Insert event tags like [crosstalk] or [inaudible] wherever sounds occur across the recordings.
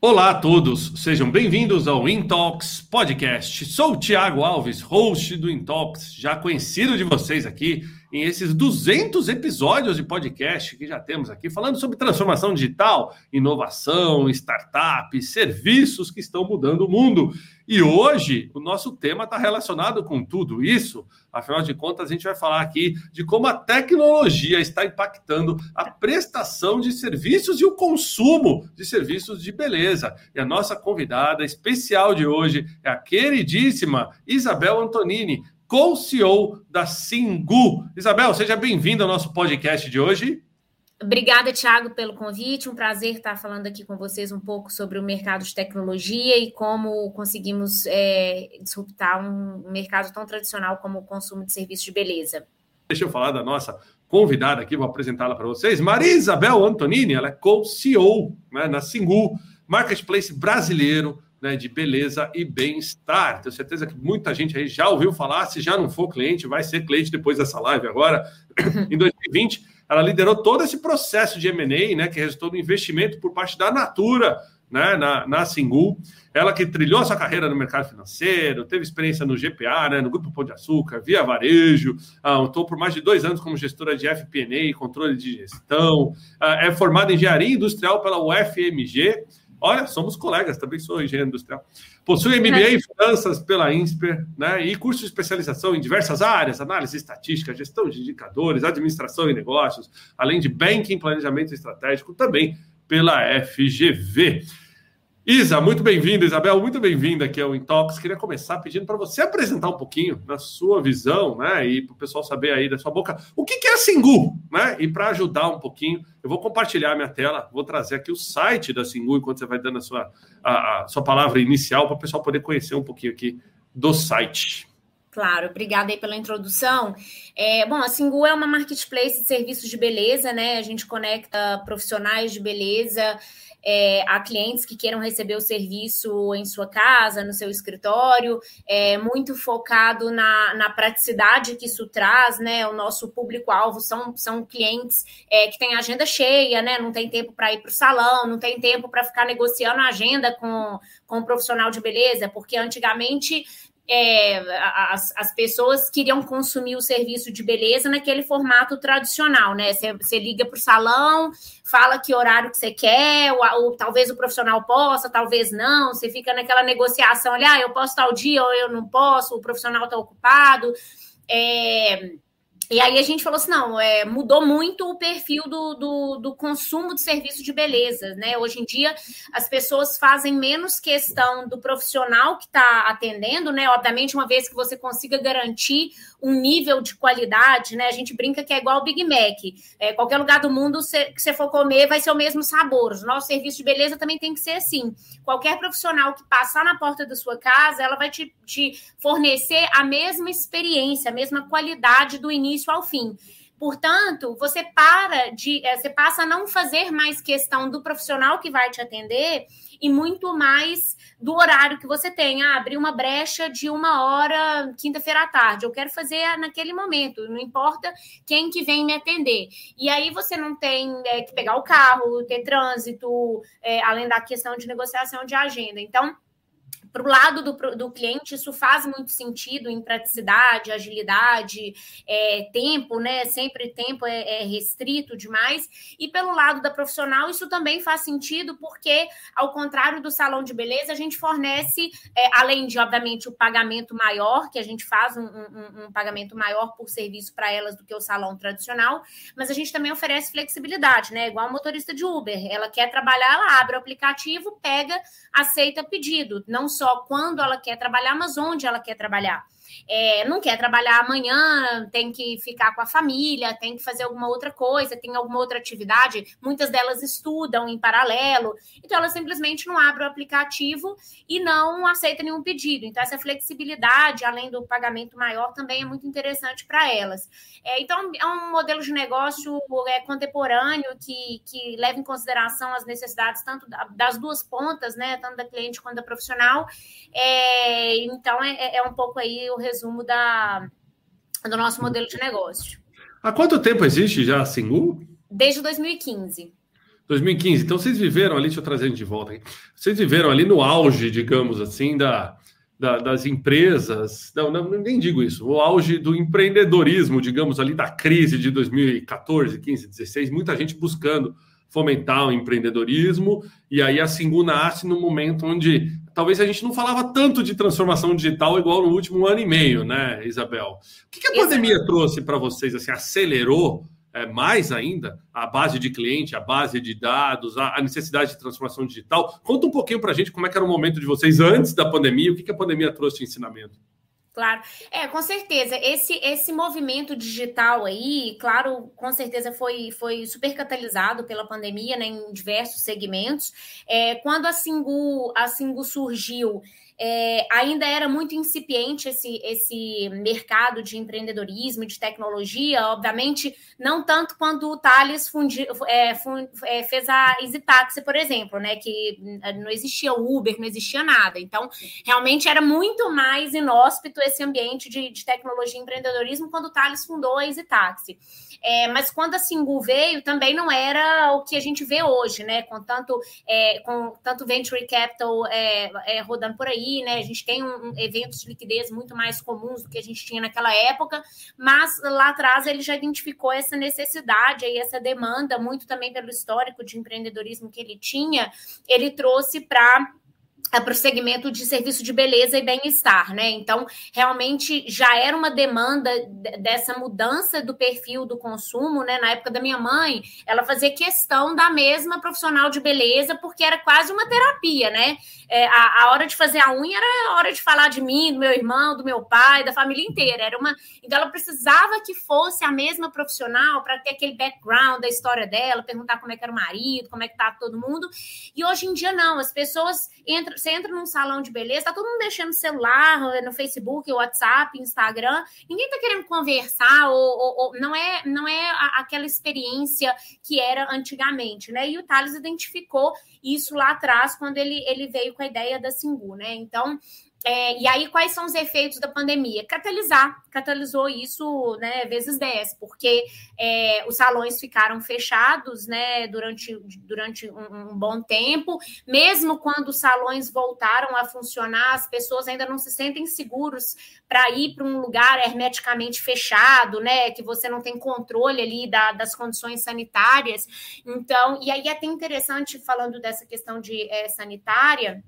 Olá a todos, sejam bem-vindos ao Intox Podcast. Sou o Thiago Alves, host do Intox, já conhecido de vocês aqui em esses 200 episódios de podcast que já temos aqui, falando sobre transformação digital, inovação, startups, serviços que estão mudando o mundo. E hoje o nosso tema está relacionado com tudo isso. Afinal de contas, a gente vai falar aqui de como a tecnologia está impactando a prestação de serviços e o consumo de serviços de beleza. E a nossa convidada especial de hoje é a queridíssima Isabel Antonini, co-CEO da Singu. Isabel, seja bem-vinda ao nosso podcast de hoje. Obrigada, Thiago, pelo convite. Um prazer estar falando aqui com vocês um pouco sobre o mercado de tecnologia e como conseguimos é, disruptar um mercado tão tradicional como o consumo de serviços de beleza. Deixa eu falar da nossa convidada aqui, vou apresentá-la para vocês. Maria Isabel Antonini, ela é co-CEO né, na Singu, marketplace brasileiro né, de beleza e bem-estar. Tenho certeza que muita gente aí já ouviu falar. Se já não for cliente, vai ser cliente depois dessa live agora. [clears throat] em 2020, ela liderou todo esse processo de M&A, né, que resultou no investimento por parte da Natura, né, na, na Singu. Ela que trilhou sua carreira no mercado financeiro, teve experiência no GPA, né, no Grupo Pão de Açúcar, via varejo, ah, estou por mais de dois anos como gestora de FP&A, controle de gestão, ah, é formada em engenharia industrial pela UFMG, Olha, somos colegas, também sou engenheiro industrial. Possui MBA em finanças pela INSPER, né? E curso de especialização em diversas áreas, análise estatística, gestão de indicadores, administração e negócios, além de banking, planejamento estratégico, também pela FGV. Isa, muito bem-vinda, Isabel, muito bem-vinda aqui ao Intox. Queria começar pedindo para você apresentar um pouquinho na sua visão, né, e para o pessoal saber aí da sua boca o que, é a Singu, né? E para ajudar um pouquinho, eu vou compartilhar minha tela, vou trazer aqui o site da Singu enquanto você vai dando a sua, a, a sua palavra inicial para o pessoal poder conhecer um pouquinho aqui do site. Claro, obrigada aí pela introdução. É, bom, a Singu é uma marketplace de serviços de beleza, né? A gente conecta profissionais de beleza é, a clientes que queiram receber o serviço em sua casa, no seu escritório, é, muito focado na, na praticidade que isso traz, né? O nosso público-alvo são, são clientes é, que têm agenda cheia, né? Não tem tempo para ir para o salão, não tem tempo para ficar negociando a agenda com, com profissional de beleza, porque antigamente é, as, as pessoas queriam consumir o serviço de beleza naquele formato tradicional, né? Você liga para o salão, fala que horário que você quer, ou, ou, talvez o profissional possa, talvez não. Você fica naquela negociação ali, ah, eu posso tal dia ou eu não posso, o profissional está ocupado. É, e aí a gente falou assim, não, é, mudou muito o perfil do, do, do, consumo de serviço de beleza, né? Hoje em dia as pessoas fazem menos questão do profissional que está atendendo, né? Obviamente, uma vez que você consiga garantir um nível de qualidade, né? A gente brinca que é igual o Big Mac. É, qualquer lugar do mundo cê, que você for comer vai ser o mesmo sabor. O nosso serviço de beleza também tem que ser assim. Qualquer profissional que passar na porta da sua casa, ela vai te, te fornecer a mesma experiência, a mesma qualidade do início ao fim. Portanto, você para de, é, você passa a não fazer mais questão do profissional que vai te atender e muito mais do horário que você tem. Ah, abrir uma brecha de uma hora quinta-feira à tarde. Eu quero fazer naquele momento, não importa quem que vem me atender. E aí você não tem é, que pegar o carro, ter trânsito, é, além da questão de negociação de agenda. Então, para o lado do, do cliente, isso faz muito sentido em praticidade, agilidade, é, tempo, né? Sempre tempo é, é, restrito demais. E pelo lado da profissional, isso também faz sentido, porque, ao contrário do salão de beleza, a gente fornece, é, além de, obviamente, o pagamento maior, que a gente faz um, um, um pagamento maior por serviço para elas do que o salão tradicional, mas a gente também oferece flexibilidade, né? Igual a motorista de Uber. Ela quer trabalhar, ela abre o aplicativo, pega, aceita pedido. Não só quando ela quer trabalhar, mas onde ela quer trabalhar é, não quer trabalhar amanhã, tem que ficar com a família, tem que fazer alguma outra coisa, tem alguma outra atividade. Muitas delas estudam em paralelo, então ela simplesmente não abre o aplicativo e não aceita nenhum pedido. Então, essa flexibilidade, além do pagamento maior, também é muito interessante para elas. É, então, é um modelo de negócio é, contemporâneo que, que leva em consideração as necessidades tanto das duas pontas, né, tanto da cliente quanto da profissional. É, então, é, é um pouco aí o resumo da, do nosso modelo de negócio. Há quanto tempo existe já a Singu? Desde 2015. 2015. Então vocês viveram ali, deixa eu trazer de volta aqui. Vocês viveram ali no auge, digamos assim, da, da, das empresas. Não, não, nem digo isso. O auge do empreendedorismo, digamos ali, da crise de 2014, 15, 16. Muita gente buscando fomentar o empreendedorismo. E aí a Singu nasce no momento onde talvez a gente não falava tanto de transformação digital igual no último ano e meio, né, Isabel? O que, que a pandemia trouxe para vocês? Assim, acelerou é, mais ainda a base de cliente, a base de dados, a, a necessidade de transformação digital. Conta um pouquinho para a gente como é que era o momento de vocês antes da pandemia, o que, que a pandemia trouxe de ensinamento. Claro, é, com certeza. Esse esse movimento digital aí, claro, com certeza foi, foi super catalisado pela pandemia, né, em diversos segmentos. É, quando a Singu, a Singu surgiu, é, ainda era muito incipiente esse, esse mercado de empreendedorismo, de tecnologia, obviamente, não tanto quando o Thales fundi, é, fund, é, fez a Easy Taxi, por exemplo, né? Que não existia Uber, não existia nada. Então, realmente era muito mais inóspito esse ambiente de, de tecnologia e empreendedorismo quando o Thales fundou a Easy Taxi. É, mas quando a Singu veio, também não era o que a gente vê hoje, né? Com tanto, é, com tanto venture capital é, é rodando por aí, né? A gente tem um, um, eventos de liquidez muito mais comuns do que a gente tinha naquela época, mas lá atrás ele já identificou essa necessidade e essa demanda, muito também pelo histórico de empreendedorismo que ele tinha, ele trouxe para é para o segmento de serviço de beleza e bem-estar, né? Então, realmente já era uma demanda dessa mudança do perfil do consumo, né? Na época da minha mãe, ela fazia questão da mesma profissional de beleza, porque era quase uma terapia, né? É, a, a, hora de fazer a unha era a hora de falar de mim, do meu irmão, do meu pai, da família inteira. Era uma, então ela precisava que fosse a mesma profissional para ter aquele background da história dela, perguntar como é que era o marido, como é que tá todo mundo. E hoje em dia não, as pessoas entram você entra num salão de beleza, tá todo mundo no celular, no Facebook, WhatsApp, Instagram, ninguém tá querendo conversar, ou, ou, ou não é, não é aquela experiência que era antigamente, né? E o Thales identificou isso lá atrás, quando ele, ele veio com a ideia da Singu, né? Então, é, e aí, quais são os efeitos da pandemia? Catalisar, catalisou isso né, vezes 10, porque é, os salões ficaram fechados né, durante, durante um, um, bom tempo. Mesmo quando os salões voltaram a funcionar, as pessoas ainda não se sentem seguros para ir para um lugar hermeticamente fechado, né? Que você não tem controle ali da, das condições sanitárias. Então, e aí é até interessante, falando dessa questão de é, sanitária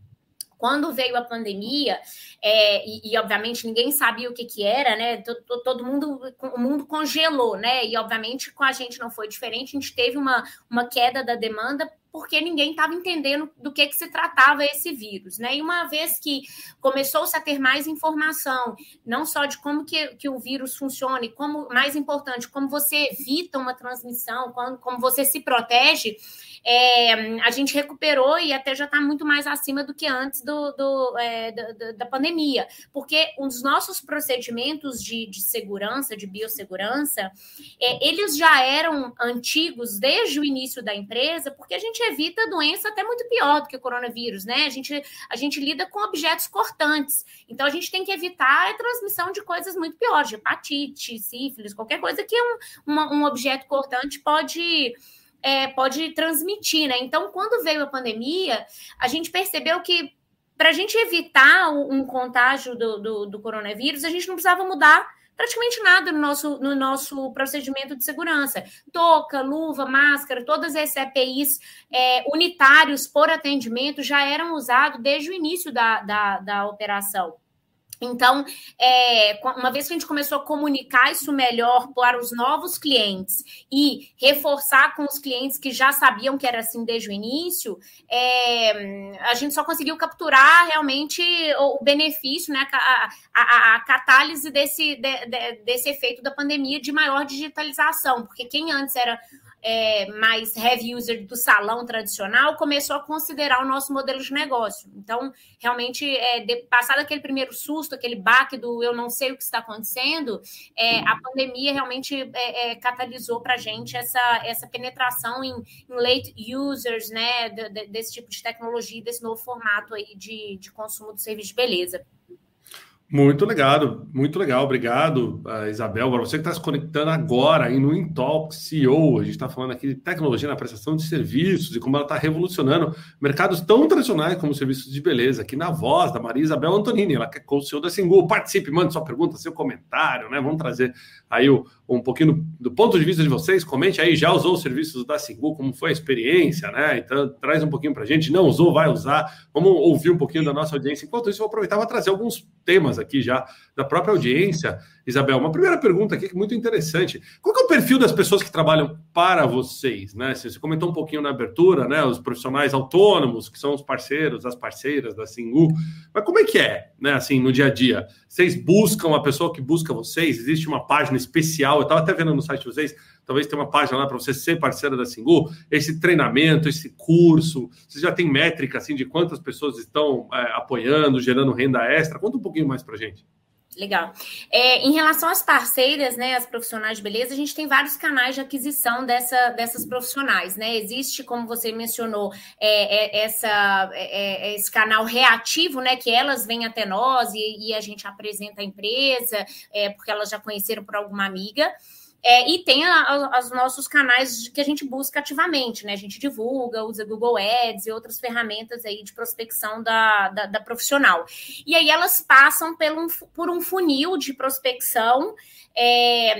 quando veio a pandemia, é, e, e, obviamente ninguém sabia o que, que era, né? Todo, todo, mundo, o mundo congelou, né? E obviamente com a gente não foi diferente, a gente teve uma, uma queda da demanda porque ninguém estava entendendo do que, que se tratava esse vírus, né? E uma vez que começou-se a ter mais informação, não só de como que, que o vírus funciona, e como, mais importante, como você evita uma transmissão, como, como você se protege, é, a gente recuperou e até já está muito mais acima do que antes do, do, é, da, da, pandemia, porque os nossos procedimentos de, de segurança, de biossegurança, é, eles já eram antigos desde o início da empresa, porque a gente evita doença até muito pior do que o coronavírus, né? A gente, a gente lida com objetos cortantes, então a gente tem que evitar a transmissão de coisas muito piores, de hepatite, sífilis, qualquer coisa que um, uma, um objeto cortante pode é, pode transmitir, né? Então, quando veio a pandemia, a gente percebeu que para a gente evitar um contágio do, do, do, coronavírus, a gente não precisava mudar praticamente nada no nosso, no nosso procedimento de segurança. Toca, luva, máscara, todas as EPIs é, unitários por atendimento já eram usados desde o início da, da, da operação. Então, é, uma vez que a gente começou a comunicar isso melhor para os novos clientes e reforçar com os clientes que já sabiam que era assim desde o início, é, a gente só conseguiu capturar realmente o, benefício, né, a, a, a catálise desse, de, de, desse efeito da pandemia de maior digitalização, porque quem antes era é, mais heavy user do salão tradicional começou a considerar o nosso modelo de negócio. Então, realmente, é, de, passado aquele primeiro susto, aquele baque do eu não sei o que está acontecendo, é, a pandemia realmente é, é catalisou para a gente essa, essa penetração em, em late users, né, de, de, desse tipo de tecnologia, desse novo formato aí de, de consumo do serviço de beleza. Muito legal, muito legal. Obrigado, uh, Isabel. Para você que está se conectando agora aí no Intalk CEO, a gente está falando aqui de tecnologia na prestação de serviços e como ela está revolucionando mercados tão tradicionais como serviços de beleza. Aqui na voz da Maria Isabel Antonini, ela que é co-CEO da Singu. Participe, mande sua pergunta, seu comentário, né? Vamos trazer aí o, um pouquinho do, do, ponto de vista de vocês. Comente aí, já usou os serviços da Singu, como foi a experiência, né? Então, traz um pouquinho para a gente. Não usou, vai usar. Vamos ouvir um pouquinho da nossa audiência. Enquanto isso, eu vou aproveitar para trazer alguns temas aqui já da própria audiência. Isabel, uma primeira pergunta aqui que é muito interessante. Qual é o perfil das pessoas que trabalham para vocês? Né? Você comentou um pouquinho na abertura, né? Os profissionais autônomos, que são os parceiros, as parceiras da Singu. Mas como é que é, né? Assim, no dia a dia? Vocês buscam a pessoa que busca vocês? Existe uma página especial? Eu estava até vendo no site de vocês, talvez tenha uma página lá para você ser parceira da Singu. Esse treinamento, esse curso, você já tem métrica assim de quantas pessoas estão é, apoiando, gerando renda extra? Conta um pouquinho mais para gente. Legal. É, em relação às parceiras, né, as profissionais de beleza, a gente tem vários canais de aquisição dessa, dessas profissionais, né? Existe, como você mencionou, é, é, essa, é, é, esse canal reativo, né, que elas vêm até nós e, e a gente apresenta a empresa, é, porque elas já conheceram por alguma amiga. É, e tem os nossos canais que a gente busca ativamente, né? A gente divulga, usa Google Ads e outras ferramentas aí de prospecção da, da, da profissional. E aí elas passam pelo, por um funil de prospecção é,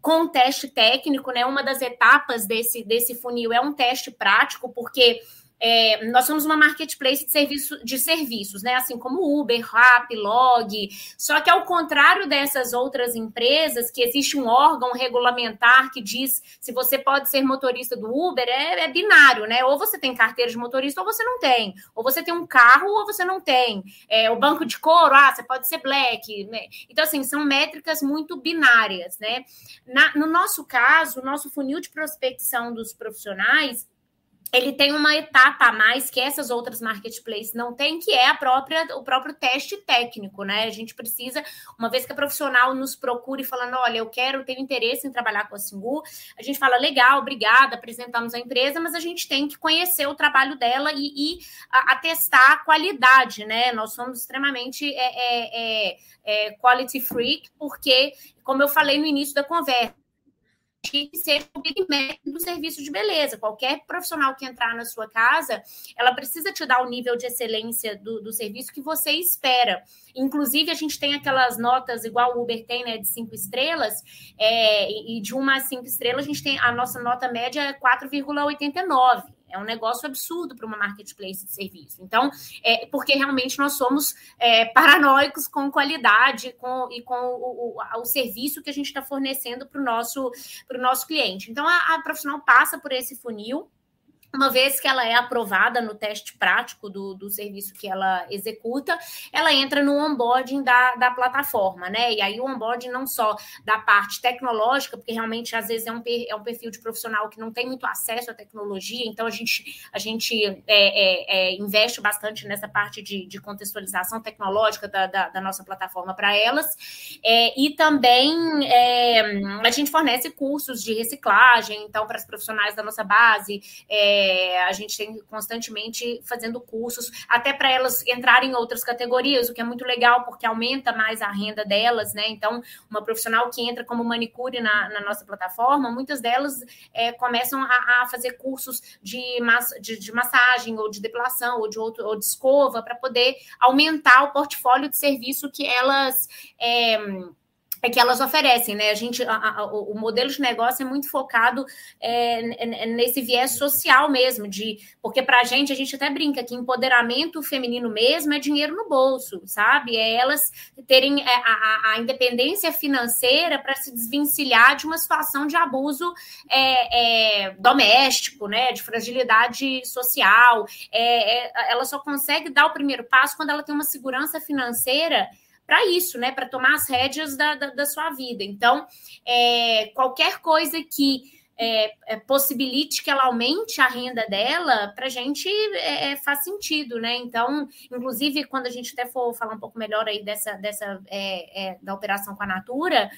com teste técnico, né? Uma das etapas desse, desse funil é um teste prático, porque é, nós somos uma marketplace de, serviço, de serviços, né? Assim como Uber, Rap, Log. Só que ao contrário dessas outras empresas, que existe um órgão regulamentar que diz se você pode ser motorista do Uber, é, é binário, né? Ou você tem carteira de motorista ou você não tem. Ou você tem um carro ou você não tem. É, o banco de couro, ah, você pode ser black. Né? Então, assim, são métricas muito binárias, né? Na, no nosso caso, o nosso funil de prospecção dos profissionais ele tem uma etapa a mais que essas outras marketplaces não têm, que é a própria, o próprio teste técnico, né? A gente precisa, uma vez que a profissional nos procure falando, olha, eu quero, tenho interesse em trabalhar com a Singu, a gente fala, legal, obrigada, apresentamos a empresa, mas a gente tem que conhecer o trabalho dela e, e atestar a qualidade, né? Nós somos extremamente é, é, é, é quality freak, porque, como eu falei no início da conversa, que seja o Big Mac do serviço de beleza. Qualquer profissional que entrar na sua casa, ela precisa te dar o nível de excelência do, do serviço que você espera. Inclusive, a gente tem aquelas notas, igual o Uber tem, né, de cinco estrelas, é, e de uma a cinco estrelas, a gente tem a nossa nota média é 4,89. É um negócio absurdo para uma marketplace de serviço. Então, é porque realmente nós somos é, paranoicos com qualidade com, e com o, o, o serviço que a gente está fornecendo para o nosso, nosso cliente. Então, a, a profissional passa por esse funil uma vez que ela é aprovada no teste prático do, do serviço que ela executa, ela entra no onboarding da, da plataforma, né? E aí o onboarding não só da parte tecnológica, porque realmente às vezes é um, é um perfil de profissional que não tem muito acesso à tecnologia, então a gente, a gente é, é, é, investe bastante nessa parte de, de contextualização tecnológica da, da, da nossa plataforma para elas. É, e também é, a gente fornece cursos de reciclagem, então, para os profissionais da nossa base. É, é, a gente tem constantemente fazendo cursos, até para elas entrarem em outras categorias, o que é muito legal, porque aumenta mais a renda delas, né? Então, uma profissional que entra como manicure na, na nossa plataforma, muitas delas é, começam a, a, fazer cursos de, massa, de, de, massagem, ou de depilação, ou de, outro, ou de escova, para poder aumentar o portfólio de serviço que elas. É, é que elas oferecem, né? A gente, a, a, o modelo de negócio é muito focado é, nesse viés social mesmo, de porque para a gente a gente até brinca que empoderamento feminino mesmo é dinheiro no bolso, sabe? É elas terem é, a, a independência financeira para se desvencilhar de uma situação de abuso é, é, doméstico, né? De fragilidade social. É, é, ela só consegue dar o primeiro passo quando ela tem uma segurança financeira para isso, né? Para tomar as rédeas da, da, da, sua vida. Então, é, qualquer coisa que é, é, possibilite que ela aumente a renda dela, para a gente é, é, faz sentido, né? Então, inclusive, quando a gente até for falar um pouco melhor aí dessa, dessa é, da operação com a Natura,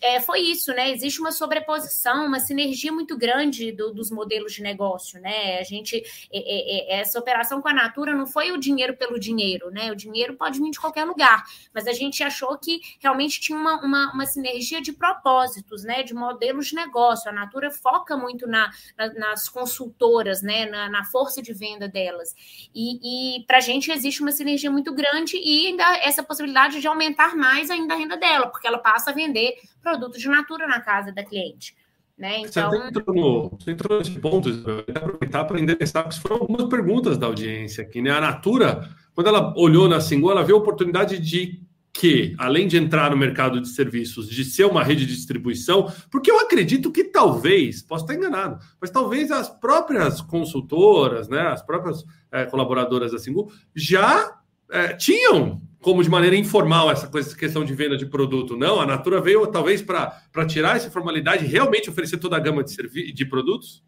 é, foi isso, né? Existe uma sobreposição, uma sinergia muito grande do, dos modelos de negócio, né? A gente, é, é, é, essa operação com a Natura não foi o dinheiro pelo dinheiro, né? O dinheiro pode vir de qualquer lugar, mas a gente achou que realmente tinha uma, uma, uma sinergia de propósitos, né? De modelos de negócio. A Natura foca muito na, na, nas consultoras, né? Na, na, força de venda delas. E, e para a gente existe uma sinergia muito grande e ainda essa possibilidade de aumentar mais ainda a renda dela, porque ela passa a vender produtos de natura na casa da cliente. Né? Então... Você, entrou no, você entrou nesse ponto, aproveitar para endereçar, que foram algumas perguntas da audiência aqui. Né? A Natura, quando ela olhou na Singu, ela viu a oportunidade de que, além de entrar no mercado de serviços, de ser uma rede de distribuição, porque eu acredito que talvez, posso estar enganado, mas talvez as próprias consultoras, né, as próprias é, colaboradoras da Singu já é, tinham como de maneira informal essa questão de venda de produto. Não, a Natura veio talvez para tirar essa formalidade e realmente oferecer toda a gama de, de produtos?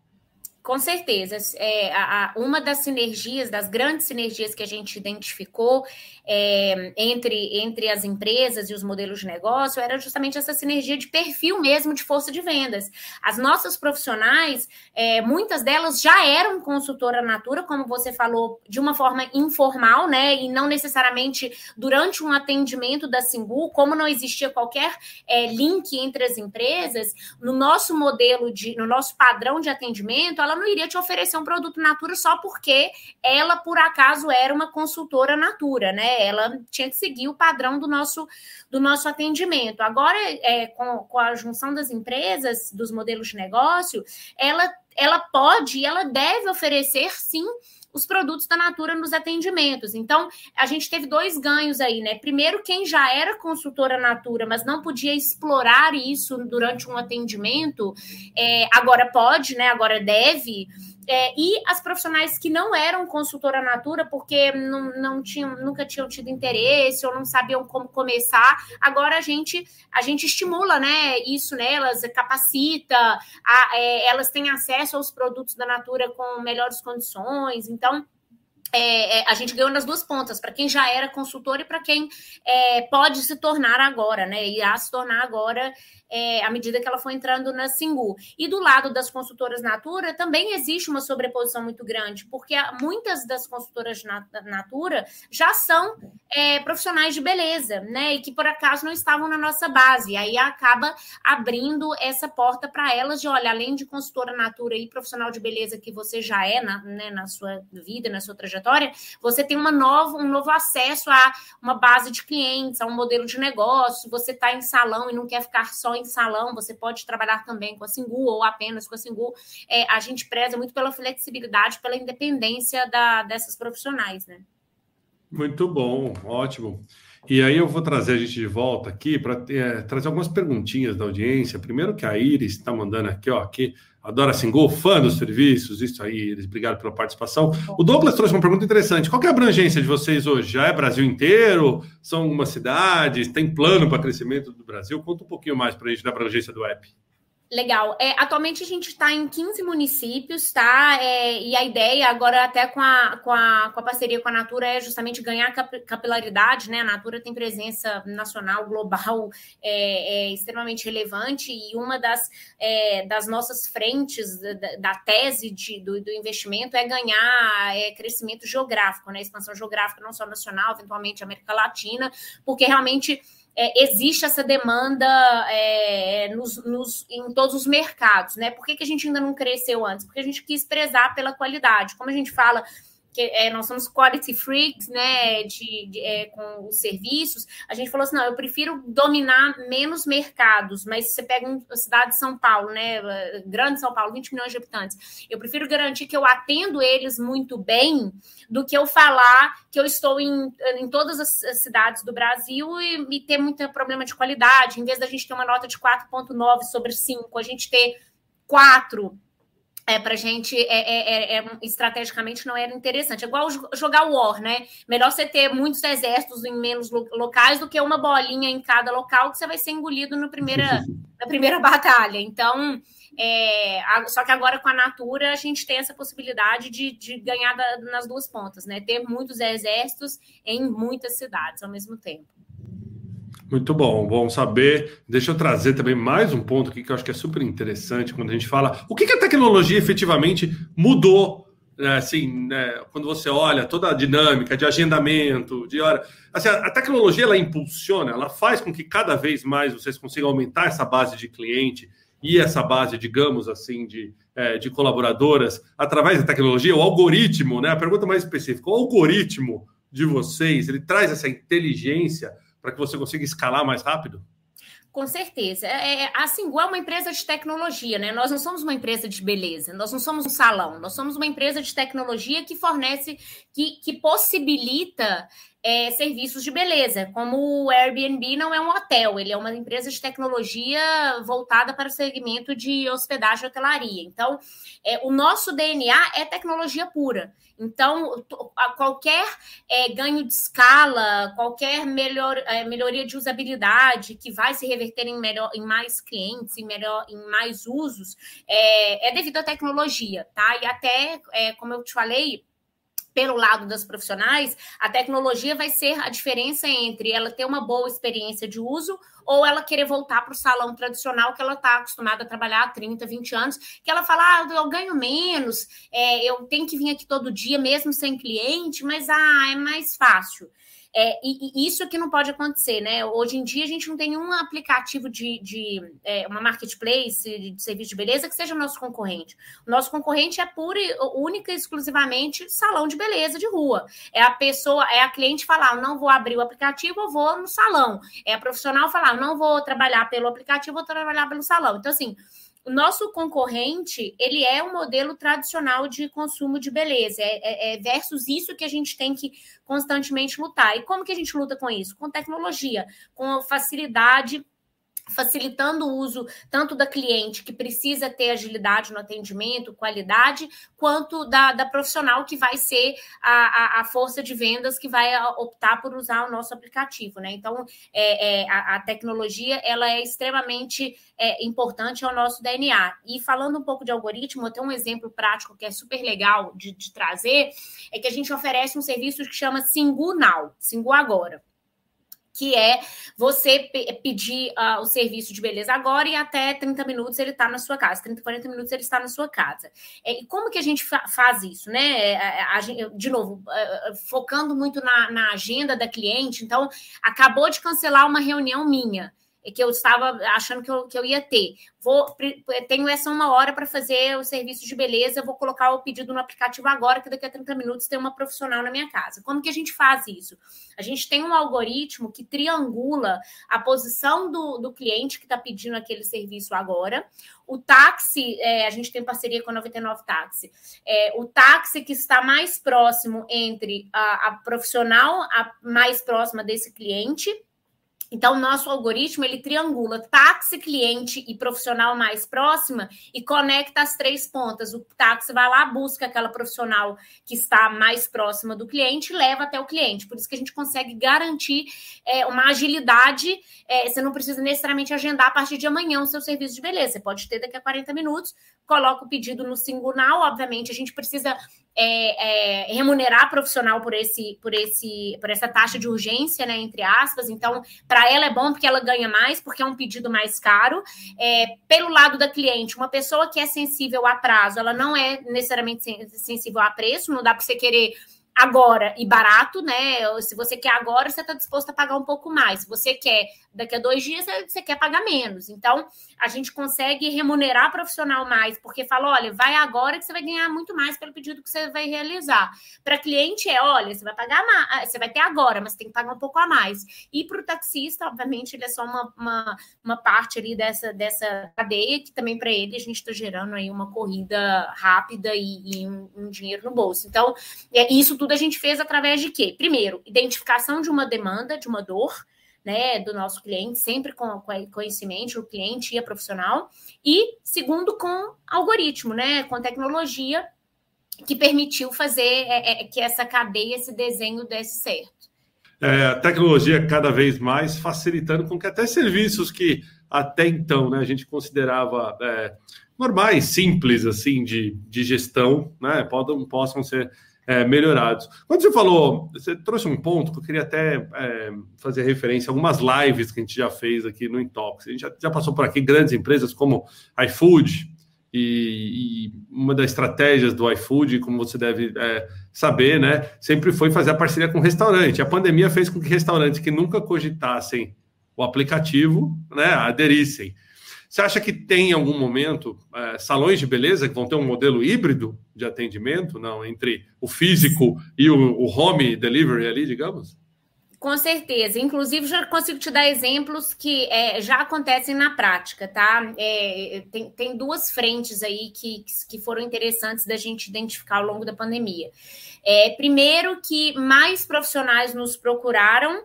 Com certeza. É, a, a, uma das sinergias, das grandes sinergias que a gente identificou é, entre, entre as empresas e os modelos de negócio era justamente essa sinergia de perfil mesmo de força de vendas. As nossas profissionais, é, muitas delas já eram consultora Natura, como você falou, de uma forma informal, né? E não necessariamente durante um atendimento da Singu, como não existia qualquer é, link entre as empresas, no nosso modelo de, no nosso padrão de atendimento, ela não iria te oferecer um produto Natura só porque ela, por acaso, era uma consultora Natura, né? Ela tinha que seguir o padrão do nosso, do nosso atendimento. Agora, é, com, com a junção das empresas, dos modelos de negócio, ela, ela pode e ela deve oferecer, sim, os produtos da Natura nos atendimentos. Então, a gente teve dois ganhos aí, né? Primeiro, quem já era consultora Natura, mas não podia explorar isso durante um atendimento, é, agora pode, né? Agora deve. É, e as profissionais que não eram consultora Natura, porque não, não tinham, nunca tinham tido interesse ou não sabiam como começar, agora a gente a gente estimula né, isso nelas, capacita, a, é, elas têm acesso aos produtos da Natura com melhores condições. Então, é, é, a gente ganhou nas duas pontas, para quem já era consultor e para quem é, pode se tornar agora, né? Irá se tornar agora é, à medida que ela foi entrando na Singu. E do lado das consultoras Natura também existe uma sobreposição muito grande, porque muitas das consultoras Natura já são é, profissionais de beleza, né? E que por acaso não estavam na nossa base. E aí acaba abrindo essa porta para elas de, olha, além de consultora Natura e profissional de beleza que você já é na, né, na sua vida, na sua trajetória, você tem uma nova, um novo acesso a uma base de clientes, a um modelo de negócio. Você está em salão e não quer ficar só em em salão, você pode trabalhar também com a Singu ou apenas com a Singu. É, a gente preza muito pela flexibilidade, pela independência da, dessas profissionais, né? Muito bom, ótimo. E aí eu vou trazer a gente de volta aqui para é, trazer algumas perguntinhas da audiência. Primeiro que a Iris está mandando aqui, ó, que adora Singu, fã dos serviços, isso aí, Iris, obrigado pela participação. O Douglas trouxe uma pergunta interessante. Qual é a abrangência de vocês hoje? Já é Brasil inteiro? São algumas cidades? Tem plano para crescimento do Brasil? Conta um pouquinho mais para a gente da abrangência do app. Legal. É, atualmente a gente está em 15 municípios, tá? É, e a ideia agora, até com a, com, a, com a parceria com a Natura, é justamente ganhar capilaridade, né? A Natura tem presença nacional, global, é, é extremamente relevante, e uma das, é, das nossas frentes da, da tese de, do, do, investimento é ganhar é, crescimento geográfico, né? Expansão geográfica, não só nacional, eventualmente América Latina, porque realmente é, existe essa demanda é, nos, nos, em todos os mercados, né? Por que, que a gente ainda não cresceu antes? Porque a gente quis prezar pela qualidade. Como a gente fala que é, nós somos quality freaks, né, de, de é, com os serviços, a gente falou assim, não, eu prefiro dominar menos mercados, mas você pega a cidade de São Paulo, né, grande São Paulo, 20 milhões de habitantes, eu prefiro garantir que eu atendo eles muito bem do que eu falar que eu estou em, em todas as cidades do Brasil e, e ter muito problema de qualidade, em vez da gente ter uma nota de 4.9 sobre 5, a gente ter 4 é, para gente é, é, é, é, estrategicamente não era interessante. É igual jogar War, né? Melhor você ter muitos exércitos em menos locais do que uma bolinha em cada local que você vai ser engolido no primeira, [laughs] na primeira batalha. Então, é, só que agora com a Natura a gente tem essa possibilidade de, de ganhar da, nas duas pontas, né? Ter muitos exércitos em muitas cidades ao mesmo tempo. Muito bom, bom saber. Deixa eu trazer também mais um ponto aqui que eu acho que é super interessante quando a gente fala o que, que a tecnologia efetivamente mudou, né, assim, né, quando você olha toda a dinâmica de agendamento, de hora. Assim, a, tecnologia ela impulsiona, ela faz com que cada vez mais vocês consigam aumentar essa base de cliente e essa base, digamos assim, de, é, de colaboradoras através da tecnologia, o algoritmo, né? A pergunta mais específica, o algoritmo de vocês, ele traz essa inteligência para que você consiga escalar mais rápido? Com certeza. É, a Singu é uma empresa de tecnologia, né? Nós não somos uma empresa de beleza, nós não somos um salão, nós somos uma empresa de tecnologia que fornece, que, que possibilita é, serviços de beleza, como o Airbnb não é um hotel, ele é uma empresa de tecnologia voltada para o segmento de hospedagem e hotelaria. Então, é, o nosso DNA é tecnologia pura. Então, qualquer é, ganho de escala, qualquer melhor, é, melhoria de usabilidade que vai se reverter em, melhor, em mais clientes, em, melhor, em mais usos, é, é devido à tecnologia, tá? E até, é, como eu te falei, pelo lado das profissionais, a tecnologia vai ser a diferença entre ela ter uma boa experiência de uso ou ela querer voltar para o salão tradicional que ela está acostumada a trabalhar há 30, 20 anos, que ela fala, ah, eu ganho menos, é, eu tenho que vir aqui todo dia mesmo sem cliente, mas ah, é mais fácil. É, e, e, isso que não pode acontecer, né? Hoje em dia a gente não tem um aplicativo de, de é, uma marketplace de, serviço de beleza que seja o nosso concorrente. O nosso concorrente é pura, única e exclusivamente salão de beleza de rua. É a pessoa, é a cliente falar, não vou abrir o aplicativo, eu vou no salão. É a profissional falar, não vou trabalhar pelo aplicativo, vou trabalhar pelo salão. Então, assim, o nosso concorrente ele é um modelo tradicional de consumo de beleza, é, é, é, versus isso que a gente tem que constantemente lutar. E como que a gente luta com isso? Com tecnologia, com facilidade facilitando o uso tanto da cliente que precisa ter agilidade no atendimento, qualidade, quanto da, da profissional que vai ser a, a, a, força de vendas que vai optar por usar o nosso aplicativo, né? Então, é, é a, a, tecnologia ela é extremamente é, importante ao nosso DNA. E falando um pouco de algoritmo, eu tenho um exemplo prático que é super legal de, de trazer, é que a gente oferece um serviço que chama Singu Now, Singu Agora que é você pedir uh, o serviço de beleza agora e até 30 minutos ele está na sua casa, 30, 40 minutos ele está na sua casa. É, e como que a gente fa faz isso, né? É, a, a, de novo, uh, focando muito na, na agenda da cliente, então acabou de cancelar uma reunião minha que eu estava achando que eu, que eu ia ter. Vou, tenho essa uma hora para fazer o serviço de beleza, vou colocar o pedido no aplicativo agora, que daqui a 30 minutos tem uma profissional na minha casa. Como que a gente faz isso? A gente tem um algoritmo que triangula a posição do, do cliente que está pedindo aquele serviço agora, o táxi, é, a gente tem parceria com a 99 Táxi, é, o táxi que está mais próximo entre a, a profissional a mais próxima desse cliente então, o nosso algoritmo ele triangula táxi, cliente e profissional mais próxima e conecta as três pontas. O táxi vai lá, busca aquela profissional que está mais próxima do cliente e leva até o cliente. Por isso que a gente consegue garantir é, uma agilidade. É, você não precisa necessariamente agendar a partir de amanhã o seu serviço de beleza. Você pode ter daqui a 40 minutos, coloca o pedido no singular. Obviamente, a gente precisa é, é, remunerar profissional por esse, por esse, por essa taxa de urgência, né, entre aspas. Então, para ela é bom porque ela ganha mais, porque é um pedido mais caro. É, pelo lado da cliente, uma pessoa que é sensível a prazo, ela não é necessariamente sensível a preço. Não dá para você querer agora e barato, né? Se você quer agora, você está disposto a pagar um pouco mais. Se você quer daqui a dois dias, você quer pagar menos. Então, a gente consegue remunerar profissional mais, porque fala: olha, vai agora que você vai ganhar muito mais pelo pedido que você vai realizar. Para cliente é: olha, você vai pagar mais, ah, você vai ter agora, mas tem que pagar um pouco a mais. E para o taxista, obviamente, ele é só uma, uma, uma, parte ali dessa, dessa cadeia, que também para ele a gente está gerando aí uma corrida rápida e, e um, um, dinheiro no bolso. Então, é, isso tudo a gente fez através de quê? Primeiro, identificação de uma demanda, de uma dor, né, do nosso cliente, sempre com, conhecimento, o cliente e a profissional. E, segundo, com algoritmo, né, com tecnologia que permitiu fazer é, é, que essa cadeia, esse desenho desse certo. É, a tecnologia cada vez mais facilitando com que até serviços que até então né, a gente considerava é, normais, simples assim de, de gestão, né, possam, possam ser é, melhorados. Quando você falou, você trouxe um ponto que eu queria até é, fazer referência a algumas lives que a gente já fez aqui no Intox. A gente já, já passou por aqui grandes empresas como iFood, e, e, uma das estratégias do iFood, como você deve é, saber, né, sempre foi fazer a parceria com o restaurante. A pandemia fez com que restaurantes que nunca cogitassem o aplicativo né, aderissem. Você acha que tem em algum momento é, salões de beleza que vão ter um modelo híbrido de atendimento, não, entre o físico e o, o home delivery ali, digamos? Com certeza. Inclusive, já consigo te dar exemplos que é, já acontecem na prática, tá? É, tem, tem duas frentes aí que, que foram interessantes da gente identificar ao longo da pandemia. É, primeiro, que mais profissionais nos procuraram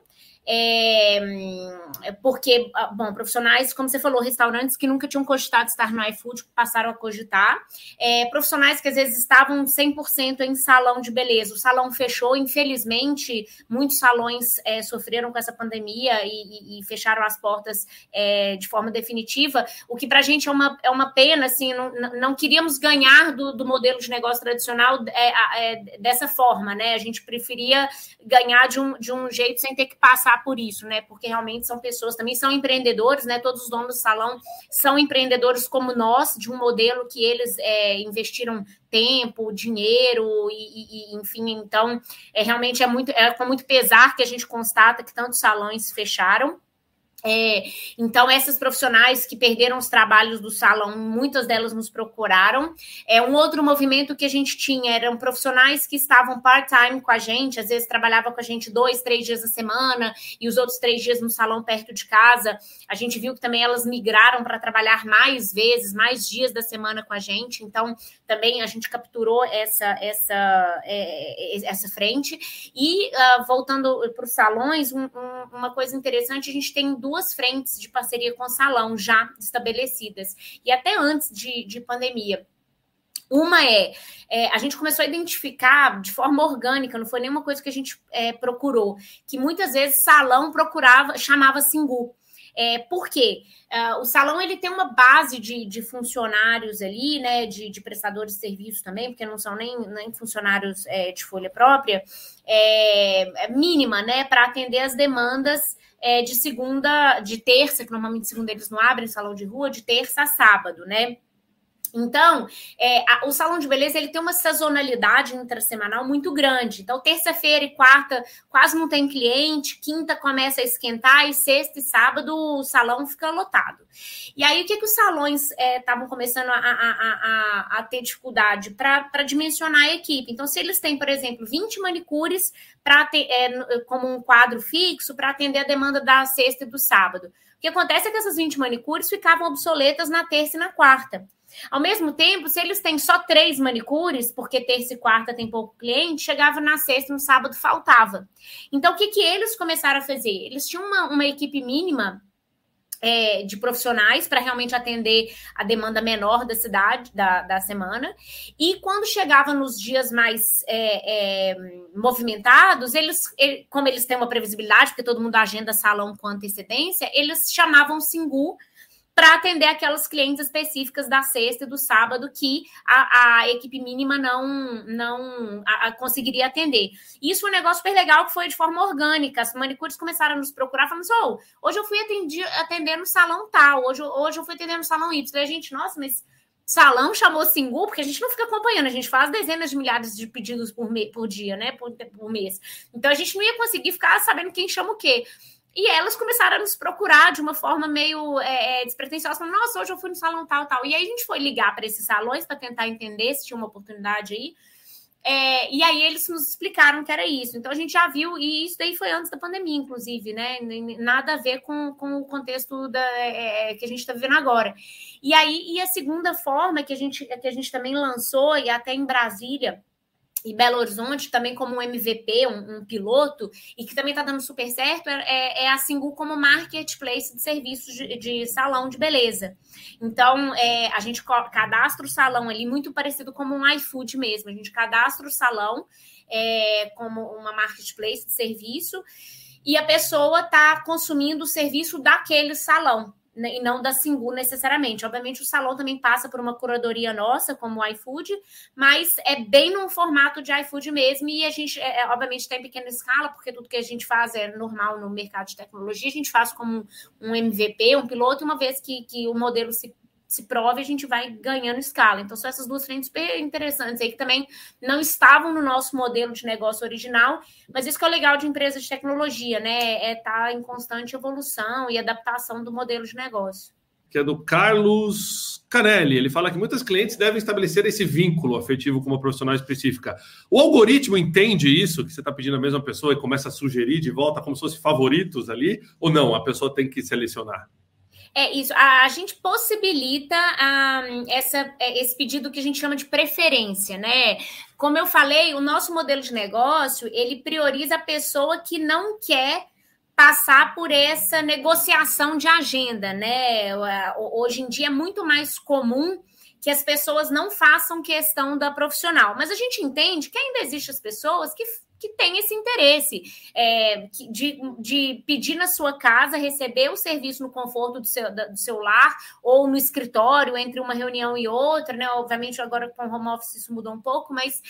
é, porque, ah, bom, profissionais, como você falou, restaurantes que nunca tinham cogitado estar no iFood passaram a cogitar. É, profissionais que às vezes estavam 100% em salão de beleza. O salão fechou, infelizmente, muitos salões é, sofreram com essa pandemia e, e, e fecharam as portas é, de forma definitiva, o que para a gente é uma, é uma pena, assim, não, não queríamos ganhar do, do modelo de negócio tradicional é, é, dessa forma, né? A gente preferia ganhar de um, de um jeito sem ter que passar passar por isso, né? Porque realmente são pessoas, também são empreendedores, né? Todos os donos do salão são empreendedores como nós, de um modelo que eles é, investiram tempo, dinheiro e, e, enfim, então é realmente é muito é com muito pesar que a gente constata que tantos salões fecharam. É, então, essas profissionais que perderam os trabalhos do salão, muitas delas nos procuraram. É, um outro movimento que a gente tinha eram profissionais que estavam part-time com a gente, às vezes trabalhava com a gente dois, três dias na semana e os outros três dias no salão perto de casa. A gente viu que também elas migraram para trabalhar mais vezes, mais dias da semana com a gente. Então, também a gente capturou essa, essa, é, essa frente. E uh, voltando para os salões, um, um, uma coisa interessante, a gente tem duas frentes de parceria com salão já estabelecidas, e até antes de, de pandemia. Uma é, é, a gente começou a identificar de forma orgânica, não foi nenhuma coisa que a gente é, procurou, que muitas vezes salão procurava, chamava Singu. É, por quê? Uh, o salão ele tem uma base de, de funcionários ali, né? De, de, prestadores de serviço também, porque não são nem, nem funcionários é, de folha própria, é, é mínima, né? Para atender as demandas é, de segunda, de terça, que normalmente segunda eles não abrem salão de rua, de terça a sábado, né? Então, é, a, o salão de beleza ele tem uma sazonalidade intrasemanal muito grande. Então, terça-feira e quarta quase não tem cliente, quinta começa a esquentar e sexta e sábado o salão fica lotado. E aí, o que, que os salões estavam é, começando a, a, a, ter dificuldade para dimensionar a equipe? Então, se eles têm, por exemplo, 20 manicures é, como um quadro fixo para atender a demanda da sexta e do sábado. O que acontece é que essas 20 manicures ficavam obsoletas na terça e na quarta. Ao mesmo tempo, se eles têm só três manicures, porque terça e quarta tem pouco cliente, chegava na sexta no sábado faltava. Então, o que, que eles começaram a fazer? Eles tinham uma, uma equipe mínima é, de profissionais para realmente atender a demanda menor da cidade, da, da semana. E quando chegava nos dias mais é, é, movimentados, eles, como eles têm uma previsibilidade, porque todo mundo agenda salão com antecedência, eles chamavam Singu para atender aquelas clientes específicas da sexta e do sábado que a, a equipe mínima não não a, a conseguiria atender. Isso foi um negócio super legal que foi de forma orgânica. As manicures começaram a nos procurar, falando assim: oh, hoje eu fui atender, atender no salão tal, hoje, hoje eu fui atender no salão Y. E a gente, nossa, mas salão chamou Singu, porque a gente não fica acompanhando, a gente faz dezenas de milhares de pedidos por, me, por dia, né? Por, por mês. Então a gente não ia conseguir ficar sabendo quem chama o quê. E elas começaram a nos procurar de uma forma meio é, é despretensiosa, falando, nossa, hoje eu fui no salão tal, tal. E aí a gente foi ligar para esses salões para tentar entender se tinha uma oportunidade aí. É, e aí eles nos explicaram que era isso. Então a gente já viu, e isso daí foi antes da pandemia, inclusive, né? Nada a ver com, com o contexto da, é, é que a gente está vivendo agora. E aí, e a segunda forma que a gente, que a gente também lançou, e até em Brasília, e Belo Horizonte também como um MVP, um, um piloto, e que também está dando super certo, é, é, a Singu como marketplace de serviços de, de salão de beleza. Então, é, a gente cadastra o salão ali, muito parecido como um iFood mesmo. A gente cadastra o salão é, como uma marketplace de serviço e a pessoa está consumindo o serviço daquele salão e não da Singu necessariamente. Obviamente, o salão também passa por uma curadoria nossa, como o iFood, mas é bem num formato de iFood mesmo, e a gente, é, é obviamente, está em pequena escala, porque tudo que a gente faz é normal no mercado de tecnologia, a gente faz como um, um MVP, um piloto, uma vez que, que o modelo se se prove, a gente vai ganhando escala. Então, são essas duas frentes super interessantes aí que também não estavam no nosso modelo de negócio original, mas isso que é o legal de empresas de tecnologia, né? É estar tá em constante evolução e adaptação do modelo de negócio. Que é do Carlos Canelli. Ele fala que muitas clientes devem estabelecer esse vínculo afetivo com uma profissional específica. O algoritmo entende isso, que você está pedindo a mesma pessoa e começa a sugerir de volta como se fossem favoritos ali, ou não? A pessoa tem que selecionar? É isso. A, a gente possibilita um, essa, é, esse pedido que a gente chama de preferência, né? Como eu falei, o nosso modelo de negócio ele prioriza a pessoa que não quer passar por essa negociação de agenda, né? Hoje em dia é muito mais comum que as pessoas não façam questão da profissional, mas a gente entende que ainda existem as pessoas que que tem esse interesse é, de, de pedir na sua casa, receber o serviço no conforto do seu, do seu lar ou no escritório, entre uma reunião e outra, né? Obviamente, agora com o home office isso mudou um pouco, mas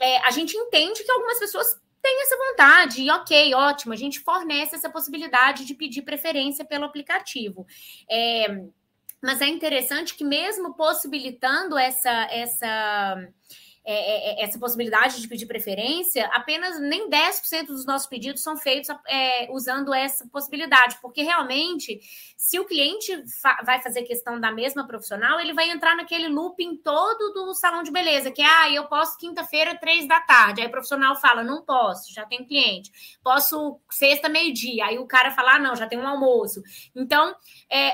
é, a gente entende que algumas pessoas têm essa vontade, e ok, ótimo, a gente fornece essa possibilidade de pedir preferência pelo aplicativo. É, mas é interessante que, mesmo possibilitando essa, essa é, é, é, essa possibilidade de pedir preferência, apenas nem 10% dos nossos pedidos são feitos é, usando essa possibilidade, porque realmente, se o cliente fa vai fazer questão da mesma profissional, ele vai entrar naquele looping todo do salão de beleza, que é, ah, eu posso quinta-feira, três da tarde. Aí o profissional fala, não posso, já tem cliente. Posso sexta, meio-dia. Aí o cara fala, ah, não, já tem um almoço. Então,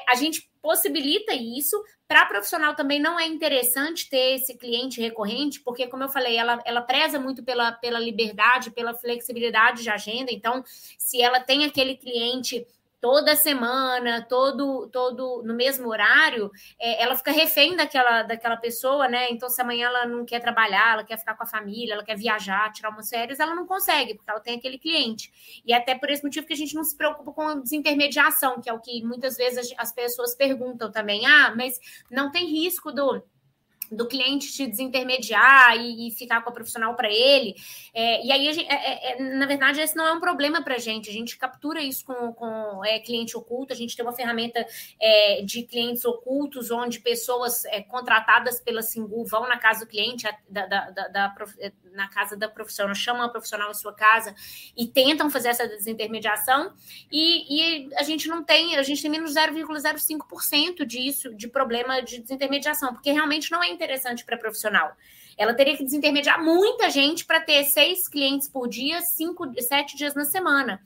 a gente possibilita isso. Para profissional também não é interessante ter esse cliente recorrente, porque, como eu falei, ela, ela preza muito pela, pela liberdade, pela flexibilidade de agenda. Então, se ela tem aquele cliente toda semana, todo, todo no mesmo horário, é, ela fica refém daquela, daquela pessoa, né? Então, se amanhã ela não quer trabalhar, ela quer ficar com a família, ela quer viajar, tirar umas férias, ela não consegue, porque ela tem aquele cliente. E até por esse motivo que a gente não se preocupa com a desintermediação, que é o que muitas vezes as pessoas perguntam também. Ah, mas não tem risco do do cliente te desintermediar e, e, ficar com a profissional para ele. É, e aí, gente, é, é, é, na verdade, esse não é um problema para a gente. A gente captura isso com, com é, cliente oculto. A gente tem uma ferramenta é, de clientes ocultos, onde pessoas contratadas pela Singu vão na casa do cliente, da, da, da, da na casa da profissional, chamam a profissional em sua casa e tentam fazer essa desintermediação. E, e a gente não tem, a gente tem menos 0,05% disso, de problema de desintermediação, porque realmente não é interessante para profissional. Ela teria que desintermediar muita gente para ter seis clientes por dia, cinco, sete dias na semana.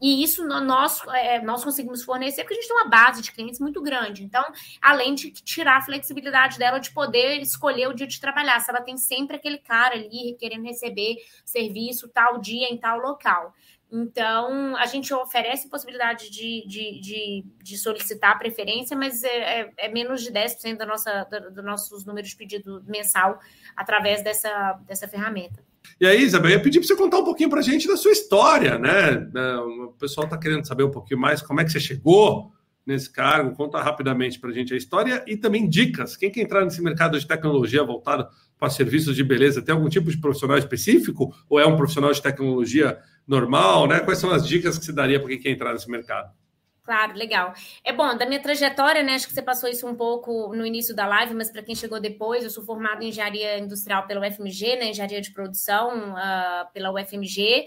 E isso nós, é, nós conseguimos fornecer porque a gente tem uma base de clientes muito grande. Então, além de tirar a flexibilidade dela de poder escolher o dia de trabalhar, se ela tem sempre aquele cara ali querendo receber serviço tal dia em tal local. Então, a gente oferece possibilidade de, de, de, de solicitar preferência, mas é, é, é, menos de 10% da nossa, do, do nossos números de pedido mensal através dessa, dessa ferramenta. E aí, Isabel, eu ia pedir para você contar um pouquinho para a gente da sua história, né? O pessoal está querendo saber um pouquinho mais como é que você chegou nesse cargo. Conta rapidamente para a gente a história e também dicas. Quem quer entrar nesse mercado de tecnologia voltado para serviços de beleza, tem algum tipo de profissional específico ou é um profissional de tecnologia normal, né? Quais são as dicas que você daria para quem quer entrar nesse mercado? Claro, legal. É bom, da minha trajetória, né? Acho que você passou isso um pouco no início da live, mas para quem chegou depois, eu sou formada em engenharia industrial pela UFMG, né? Engenharia de produção uh, pela UFMG.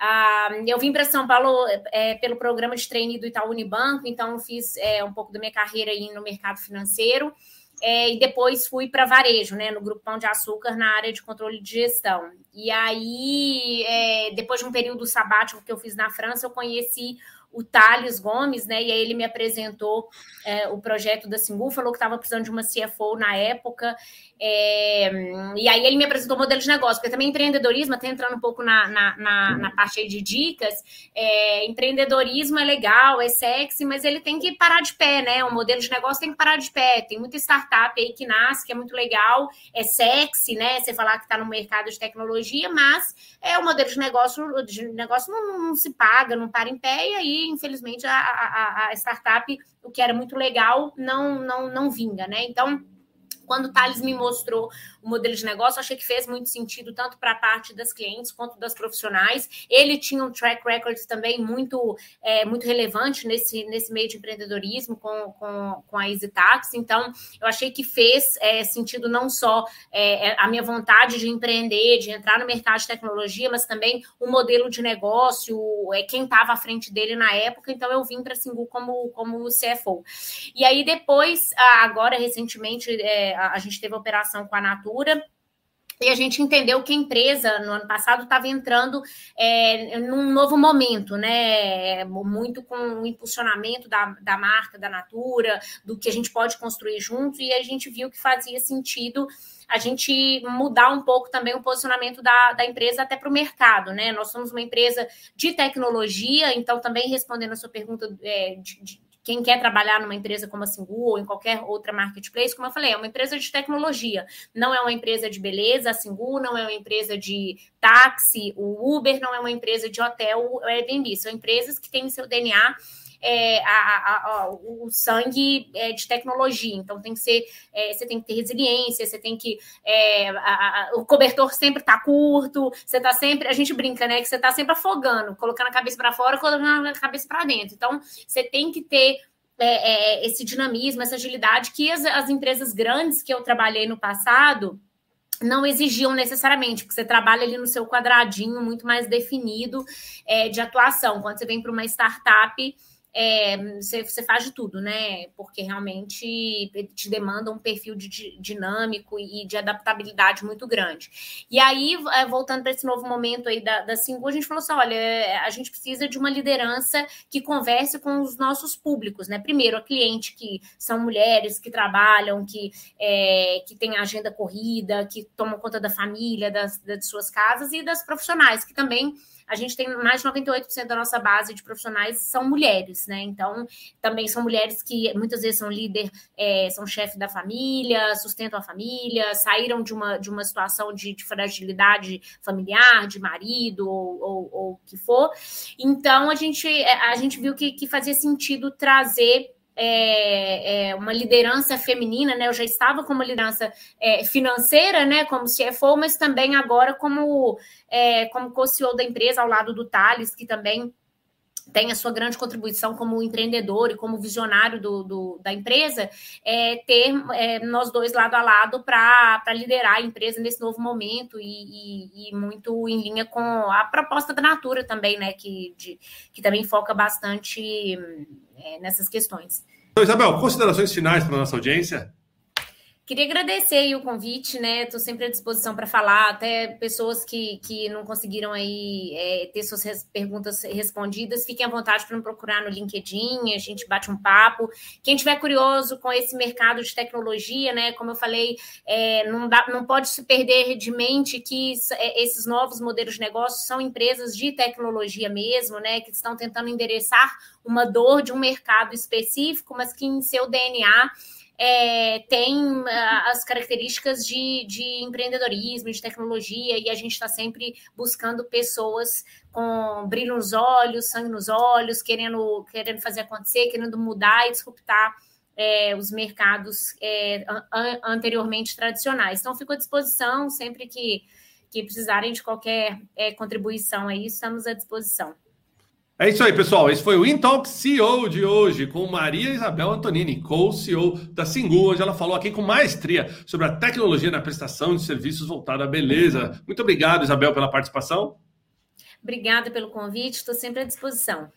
Uh, eu vim para São Paulo é, pelo programa de trainee do Itaú Unibanco, então fiz é, um pouco da minha carreira aí no mercado financeiro. É, e depois fui para varejo, né, no Grupo Pão de Açúcar, na área de controle de gestão. E aí, é, depois de um período sabático que eu fiz na França, eu conheci o Thales Gomes, né? E aí ele me apresentou é, o projeto da Singu, falou que estava precisando de uma CFO na época. É, e aí ele me apresentou o modelo de negócio, porque também empreendedorismo, até entrando um pouco na, na, na, na parte de dicas, é, empreendedorismo é legal, é sexy, mas ele tem que parar de pé, né? O modelo de negócio tem que parar de pé. Tem muita startup aí que nasce, que é muito legal, é sexy, né? Você falar que está no mercado de tecnologia, mas é o modelo de negócio, de negócio não, não se paga, não para em pé, e aí, infelizmente, a, a, a startup, o que era muito legal, não, não, não vinga, né? Então, quando o Thales me mostrou o modelo de negócio, achei que fez muito sentido, tanto para a parte das clientes quanto das profissionais. Ele tinha um track record também muito, é, muito relevante nesse, nesse meio de empreendedorismo com, com, com a EasyTax. Então, eu achei que fez é, sentido não só é, é, a minha vontade de empreender, de entrar no mercado de tecnologia, mas também o modelo de negócio, é, quem estava à frente dele na época. Então, eu vim para a Singu como, como CFO. E aí, depois, agora, recentemente, é, a, gente teve operação com a Natura. E a gente entendeu que a empresa, no ano passado, estava entrando é, num novo momento, né? Muito com o impulsionamento da, da marca, da Natura, do que a gente pode construir junto, e a gente viu que fazia sentido a gente mudar um pouco também o posicionamento da, da empresa até para o mercado, né? Nós somos uma empresa de tecnologia, então também respondendo a sua pergunta é, de, de quem quer trabalhar numa empresa como a Singu ou em qualquer outra marketplace, como eu falei, é uma empresa de tecnologia, não é uma empresa de beleza, a Singu não é uma empresa de táxi, o Uber não é uma empresa de hotel, o Airbnb, são empresas que têm seu DNA é, a, a, a, o sangue é, de tecnologia. Então tem que ser, é, você tem que ter resiliência, você tem que. É, o cobertor sempre está curto, você está sempre. A gente brinca, né? Que você está sempre afogando, colocando a cabeça para fora, colocando a cabeça para dentro. Então, você tem que ter. É, é, esse dinamismo, essa agilidade que as, as empresas grandes que eu trabalhei no passado, não exigiam necessariamente, porque você trabalha ali no seu quadradinho muito mais definido é, de atuação. Quando você vem para uma startup, é, você, você, faz de tudo, né? Porque realmente te demanda um perfil de, de, dinâmico e de adaptabilidade muito grande. E aí, é, voltando para esse novo momento aí da, da Singu, a gente falou assim: olha, a gente precisa de uma liderança que converse com os nossos públicos, né? Primeiro, a cliente, que são mulheres que trabalham, que, é, que têm agenda corrida, que tomam conta da família, das, das suas casas, e das profissionais, que também a gente tem mais de 98% da nossa base de profissionais são mulheres, né? Então, também são mulheres que muitas vezes são líder, é, são chefe da família, sustentam a família, saíram de uma, de uma situação de, de fragilidade familiar, de marido ou o que for. Então, a gente, a gente viu que, que fazia sentido trazer é, é, uma liderança feminina, né? Eu já estava como liderança é, financeira, né? Como CFO, mas também agora como, é, como co-CEO da empresa, ao lado do Thales, que também tem a sua grande contribuição como empreendedor e como visionário do, do da empresa, é, ter é, nós dois lado a lado para liderar a empresa nesse novo momento e, e, e, muito em linha com a proposta da Natura também, né? Que, de, que também foca bastante é, nessas questões. Então, Isabel, considerações finais para a nossa audiência? Queria agradecer o convite, né? Estou sempre à disposição para falar, até pessoas que, que não conseguiram aí é, ter suas res perguntas respondidas, fiquem à vontade para me procurar no LinkedIn, a gente bate um papo. Quem tiver curioso com esse mercado de tecnologia, né? Como eu falei, é, não, dá, não pode se perder de mente que é, esses novos modelos de negócio são empresas de tecnologia mesmo, né? Que estão tentando endereçar uma dor de um mercado específico, mas que em seu DNA é, tem uh, as características de, de empreendedorismo, de tecnologia, e a gente está sempre buscando pessoas com brilho nos olhos, sangue nos olhos, querendo, querendo fazer acontecer, querendo mudar e disruptar é, os mercados é, an anteriormente tradicionais. Então, fico à disposição sempre que, que precisarem de qualquer é, contribuição aí, estamos à disposição. É isso aí, pessoal. Esse foi o Intalk CEO de hoje, com Maria Isabel Antonini, co-CEO da Singu, onde ela falou aqui com maestria sobre a tecnologia na prestação de serviços voltada à beleza. Muito obrigado, Isabel, pela participação. Obrigada pelo convite, estou sempre à disposição.